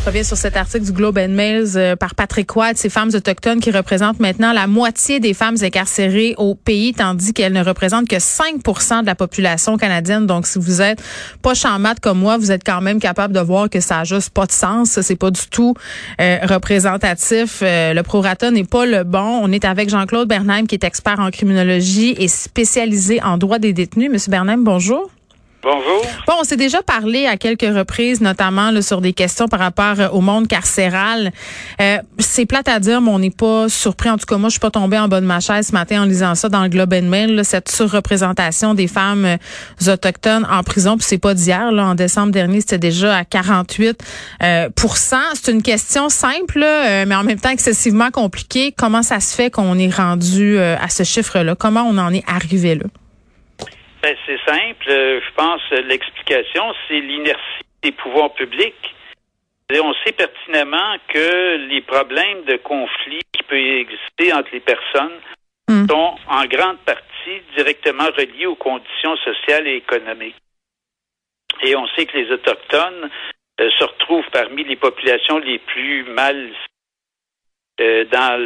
Je reviens sur cet article du Globe and Mail euh, par Patrick Watt, ces femmes autochtones qui représentent maintenant la moitié des femmes incarcérées au pays, tandis qu'elles ne représentent que 5% de la population canadienne. Donc, si vous êtes pas chamade comme moi, vous êtes quand même capable de voir que ça a juste pas de sens. C'est pas du tout euh, représentatif. Euh, le prorata n'est pas le bon. On est avec Jean-Claude Bernheim, qui est expert en criminologie et spécialisé en droit des détenus. Monsieur Bernheim, bonjour. Bon, on s'est déjà parlé à quelques reprises, notamment là, sur des questions par rapport euh, au monde carcéral. Euh, c'est plate à dire, mais on n'est pas surpris. En tout cas, moi, je suis pas tombée en bas de ma chaise ce matin en lisant ça dans le Globe and Mail, cette surreprésentation des femmes euh, autochtones en prison. Puis c'est pas d'hier. En décembre dernier, c'était déjà à 48% euh, C'est une question simple, mais en même temps excessivement compliquée. Comment ça se fait qu'on est rendu à ce chiffre-là? Comment on en est arrivé là? Ben, c'est simple. Euh, je pense l'explication, c'est l'inertie des pouvoirs publics. on sait pertinemment que les problèmes de conflit qui peuvent exister entre les personnes hmm. sont en grande partie directement reliés aux conditions sociales et économiques. Et on sait que les Autochtones euh, se retrouvent parmi les populations les plus mal euh, dans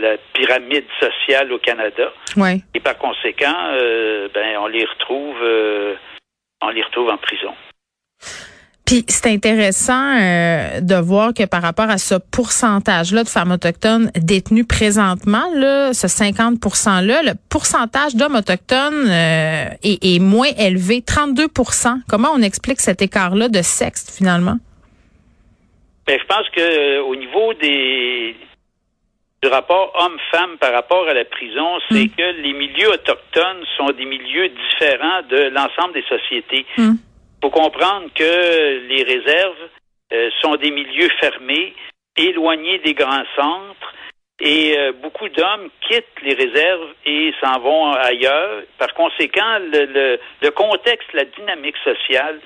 la pyramide sociale au Canada. Ouais. Et par conséquent, euh, ben on les retrouve, euh, on les retrouve en prison. Puis c'est intéressant de voir que par rapport à ce pourcentage-là de femmes autochtones détenues présentement, là, ce 50 %-là, le pourcentage d'hommes autochtones est, est, moins élevé, 32% Comment on explique cet écart-là de sexe finalement? Ben, je pense que au niveau des, du rapport homme-femme par rapport à la prison, c'est hmm. que les milieux autochtones sont des milieux différents de l'ensemble des sociétés. Il hmm. faut comprendre que les réserves euh, sont des milieux fermés, éloignés des grands centres, et euh, beaucoup d'hommes quittent les réserves et s'en vont ailleurs. Par conséquent, le, le, contexte, la dynamique sociale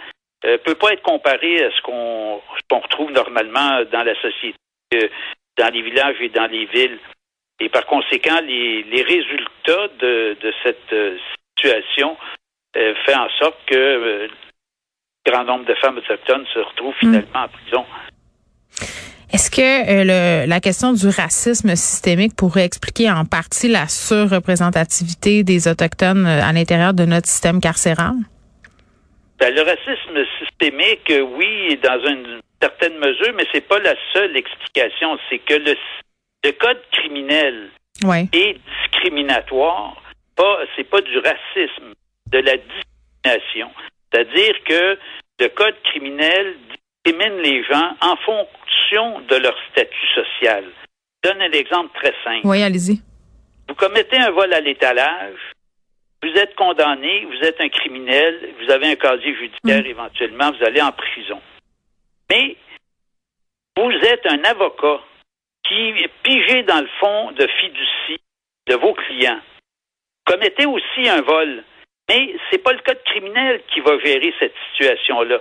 euh, peut pas être comparé à ce qu'on retrouve normalement dans la société dans les villages et dans les villes. Et par conséquent, les, les résultats de, de cette euh, situation euh, fait en sorte que euh, grand nombre de femmes autochtones se retrouvent hmm. finalement en prison. Est-ce que le, la question du racisme systémique pourrait expliquer en partie la surreprésentativité des Autochtones à l'intérieur de notre système carcéral? Ben, le racisme systémique, oui, dans une certaines mesures, mais c'est pas la seule explication. C'est que le, le code criminel est discriminatoire. Pas, c'est pas du racisme, de la discrimination. C'est-à-dire que le code criminel discrimine les gens en fonction de leur statut social. Je donne un exemple très simple. Oui, allez-y. Vous commettez un vol à l'étalage, vous êtes condamné, vous êtes un criminel, vous avez un casier judiciaire mm. éventuellement, vous allez en prison. Mais vous êtes un avocat qui est pigé dans le fond de fiducie de vos clients. Commettez aussi un vol. Mais ce n'est pas le code criminel qui va gérer cette situation-là.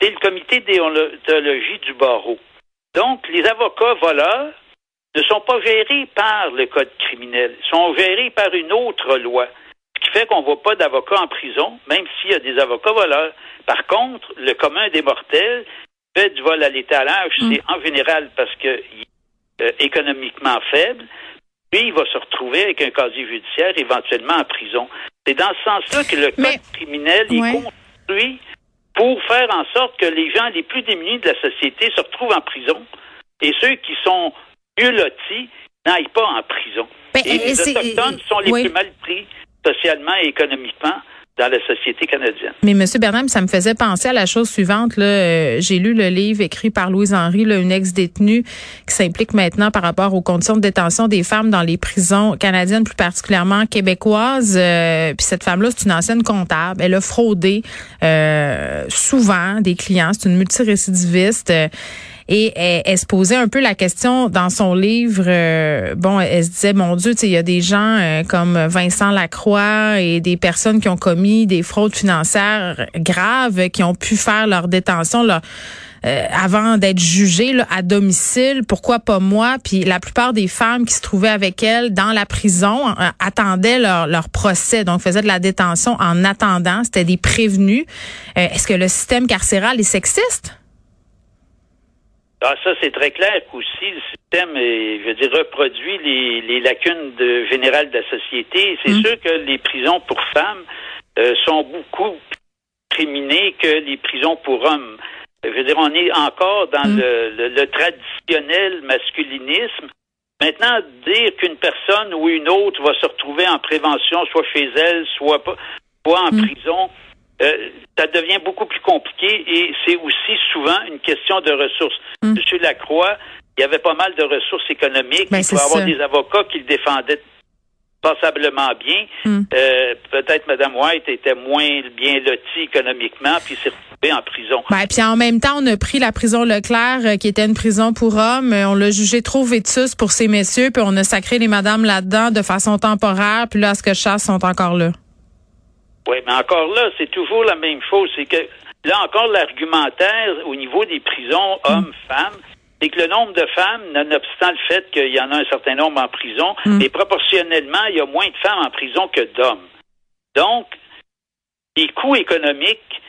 C'est le comité déontologie du barreau. Donc, les avocats voleurs ne sont pas gérés par le code criminel, ils sont gérés par une autre loi. Fait qu'on ne voit pas d'avocats en prison, même s'il y a des avocats voleurs. Par contre, le commun des mortels, fait du vol à l'étalage, mm. c'est en général parce que est euh, économiquement faible, puis il va se retrouver avec un casier judiciaire, éventuellement en prison. C'est dans ce sens-là que le code criminel est construit pour faire en sorte que les gens les plus démunis de la société se retrouvent en prison et ceux qui sont mieux lotis n'aillent pas en prison. Ben, et les Autochtones sont les plus mal pris socialement et économiquement dans la société canadienne. Mais Monsieur Bernard, ça me faisait penser à la chose suivante. Là, euh, j'ai lu le livre écrit par Louise Henry, là, une ex-détenue qui s'implique maintenant par rapport aux conditions de détention des femmes dans les prisons canadiennes, plus particulièrement québécoises. Euh, puis cette femme-là, c'est une ancienne comptable. Elle a fraudé euh, souvent des clients. C'est une multirécidiviste. Et elle, se posait un peu la question dans son livre. Euh, bon, elle se disait, mon Dieu, il y a des gens euh, comme Vincent Lacroix et des personnes qui ont commis des fraudes financières graves, qui ont pu faire leur détention, euh, avant d'être jugée à domicile. Pourquoi pas moi? Puis la plupart des femmes qui se trouvaient avec elle dans la prison euh, attendaient leur, leur procès, donc faisaient de la détention en attendant. C'était des prévenus. Est-ce que le système carcéral est sexiste? Ah, ça, c'est très clair qu'aussi le système, je veux dire, reproduit les, les lacunes de, générales de la société. C'est mm. sûr que les prisons pour femmes euh, sont beaucoup criminés que les prisons pour hommes. Je veux dire, on est encore dans mm. le, le, traditionnel masculinisme. Maintenant, dire qu'une personne ou une autre va se retrouver en prévention, soit chez elle, soit, soit en mm. prison, euh, ça devient beaucoup plus compliqué et c'est aussi souvent une question de ressources. Mm. Monsieur Lacroix, il y avait pas mal de ressources économiques. Ben, il faut avoir des avocats qui le défendaient passablement bien. Hmm. Euh, peut-être Mme White était moins bien lotie économiquement, puis s'est retrouvée en prison. Ben, puis en même temps, on a pris la prison Leclerc, euh, qui était une prison pour hommes. On l'a jugé trop vétus pour ces messieurs, puis on a sacré les madames là-dedans de façon temporaire, puis là, ce que je chasse sont encore là. Oui, mais encore là, c'est toujours la même chose. C'est que là encore, l'argumentaire au niveau des prisons hommes-femmes, c'est que le nombre de femmes, nonobstant le fait qu'il y en a un certain nombre en prison, mm. mais proportionnellement, il y a moins de femmes en prison que d'hommes. Donc, les coûts économiques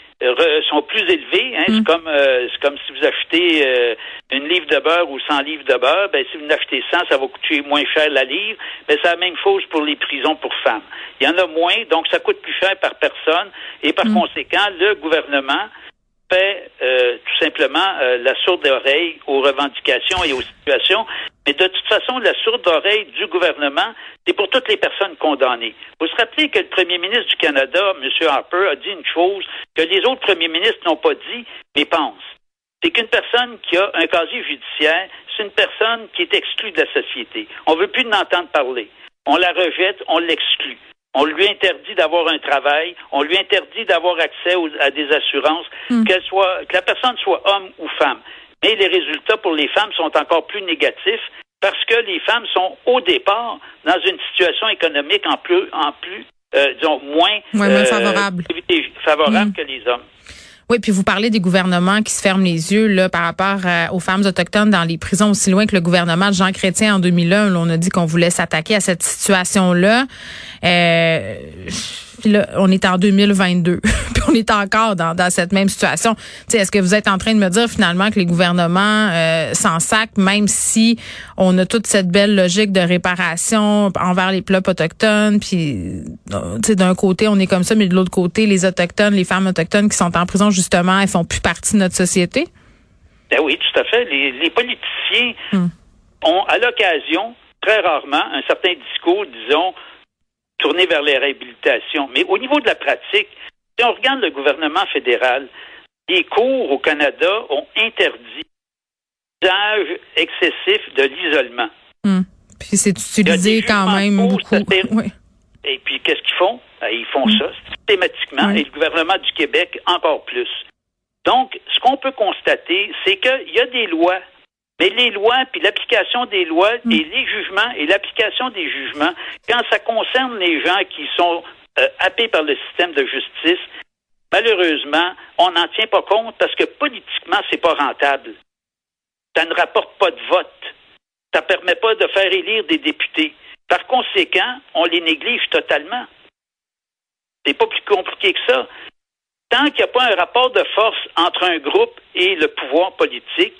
sont plus élevés. Hein. C'est mm. comme euh, c'est comme si vous achetez euh, une livre de beurre ou 100 livres de beurre. Ben, si vous en achetez 100, ça va coûter moins cher la livre. Ben, c'est la même chose pour les prisons pour femmes. Il y en a moins, donc ça coûte plus cher par personne. Et par mm. conséquent, le gouvernement euh, tout simplement euh, la sourde oreille aux revendications et aux situations. Mais de toute façon, la sourde oreille du gouvernement, c'est pour toutes les personnes condamnées. Vous vous rappelez que le premier ministre du Canada, M. Harper, a dit une chose que les autres premiers ministres n'ont pas dit, mais pensent. C'est qu'une personne qui a un casier judiciaire, c'est une personne qui est exclue de la société. On ne veut plus l'entendre parler. On la rejette, on l'exclut. On lui interdit d'avoir un travail, on lui interdit d'avoir accès à des assurances, hmm. qu'elle soit, que la personne soit homme ou femme. Mais les résultats pour les femmes sont encore plus négatifs parce que les femmes sont au départ dans une situation économique en plus, en plus, euh, disons moins, euh, favorable, favorable hmm. que les hommes. Oui, puis vous parlez des gouvernements qui se ferment les yeux là par rapport aux femmes autochtones dans les prisons aussi loin que le gouvernement de Jean Chrétien en 2001. on a dit qu'on voulait s'attaquer à cette situation-là. Euh, puis là, on est en 2022, puis on est encore dans, dans cette même situation. Est-ce que vous êtes en train de me dire finalement que les gouvernements euh, s'en sacent, même si on a toute cette belle logique de réparation envers les peuples autochtones, puis euh, d'un côté on est comme ça, mais de l'autre côté les autochtones, les femmes autochtones qui sont en prison justement, elles font plus partie de notre société? Ben oui, tout à fait. Les, politiciens hmm. ont à l'occasion, très rarement, un certain discours, disons, tourner vers les réhabilitations. Mais au niveau de la pratique, si on regarde le gouvernement fédéral, les cours au Canada ont interdit l'usage excessif de l'isolement. Hmm. Puis c'est utilisé quand même beaucoup. Et puis qu'est-ce qu'ils font? Ben, ils font hmm. ça systématiquement et le gouvernement du Québec encore plus. Donc, ce qu'on peut constater, c'est qu'il y a des lois mais les lois, puis l'application des lois mm. et les jugements et l'application des jugements, quand ça concerne les gens qui sont euh, happés par le système de justice, malheureusement, on n'en tient pas compte parce que politiquement, c'est pas rentable. Ça ne rapporte pas de vote. Ça ne permet pas de faire élire des députés. Par conséquent, on les néglige totalement. C'est pas plus compliqué que ça. Tant qu'il n'y a pas un rapport de force entre un groupe et le pouvoir politique,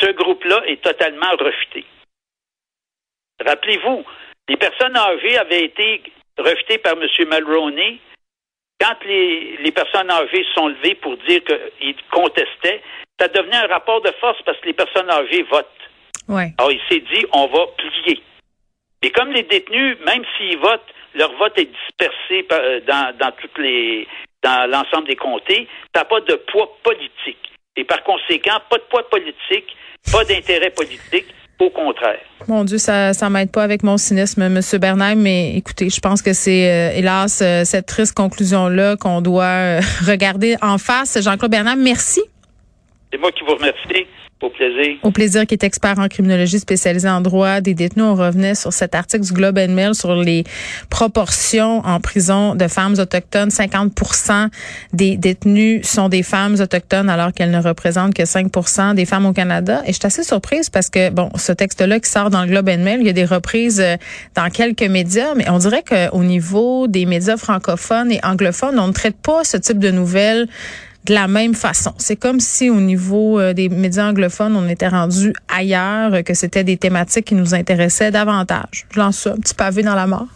ce groupe-là est totalement rejeté. Rappelez-vous, les personnes âgées avaient été rejetées par M. Mulroney. Quand les, personnes âgées se sont levées pour dire qu'ils contestaient, ça devenait un rapport de force parce que les personnes âgées votent. Alors, il s'est dit, on va plier. Et comme les détenus, même s'ils votent, leur vote est dispersé euh, dans, dans toutes les dans l'ensemble des comtés, ça n'a pas de poids politique. Et par conséquent, pas de poids politique, pas d'intérêt politique. Au contraire. Mon Dieu, ça ça m'aide pas avec mon cynisme, M. Bernheim, mais écoutez, je pense que c'est euh, hélas euh, cette triste conclusion-là qu'on doit euh, regarder en face. Jean-Claude Bernheim, merci. C'est moi qui vous remercie. Au plaisir. Au plaisir, qui est expert en criminologie spécialisé en droit des détenus. On revenait sur cet article du Globe and Mail sur les proportions en prison de femmes autochtones. 50% des détenus sont des femmes autochtones alors qu'elles ne représentent que 5% des femmes au Canada. Et je suis assez surprise parce que, bon, ce texte-là qui sort dans le Globe and Mail, il y a des reprises euh, dans quelques médias, mais on dirait qu'au niveau des médias francophones et anglophones, on ne traite pas ce type de nouvelles de la même façon. C'est comme si au niveau euh, des médias anglophones, on était rendu ailleurs, que c'était des thématiques qui nous intéressaient davantage. Je lance ça, un petit pavé dans la mort.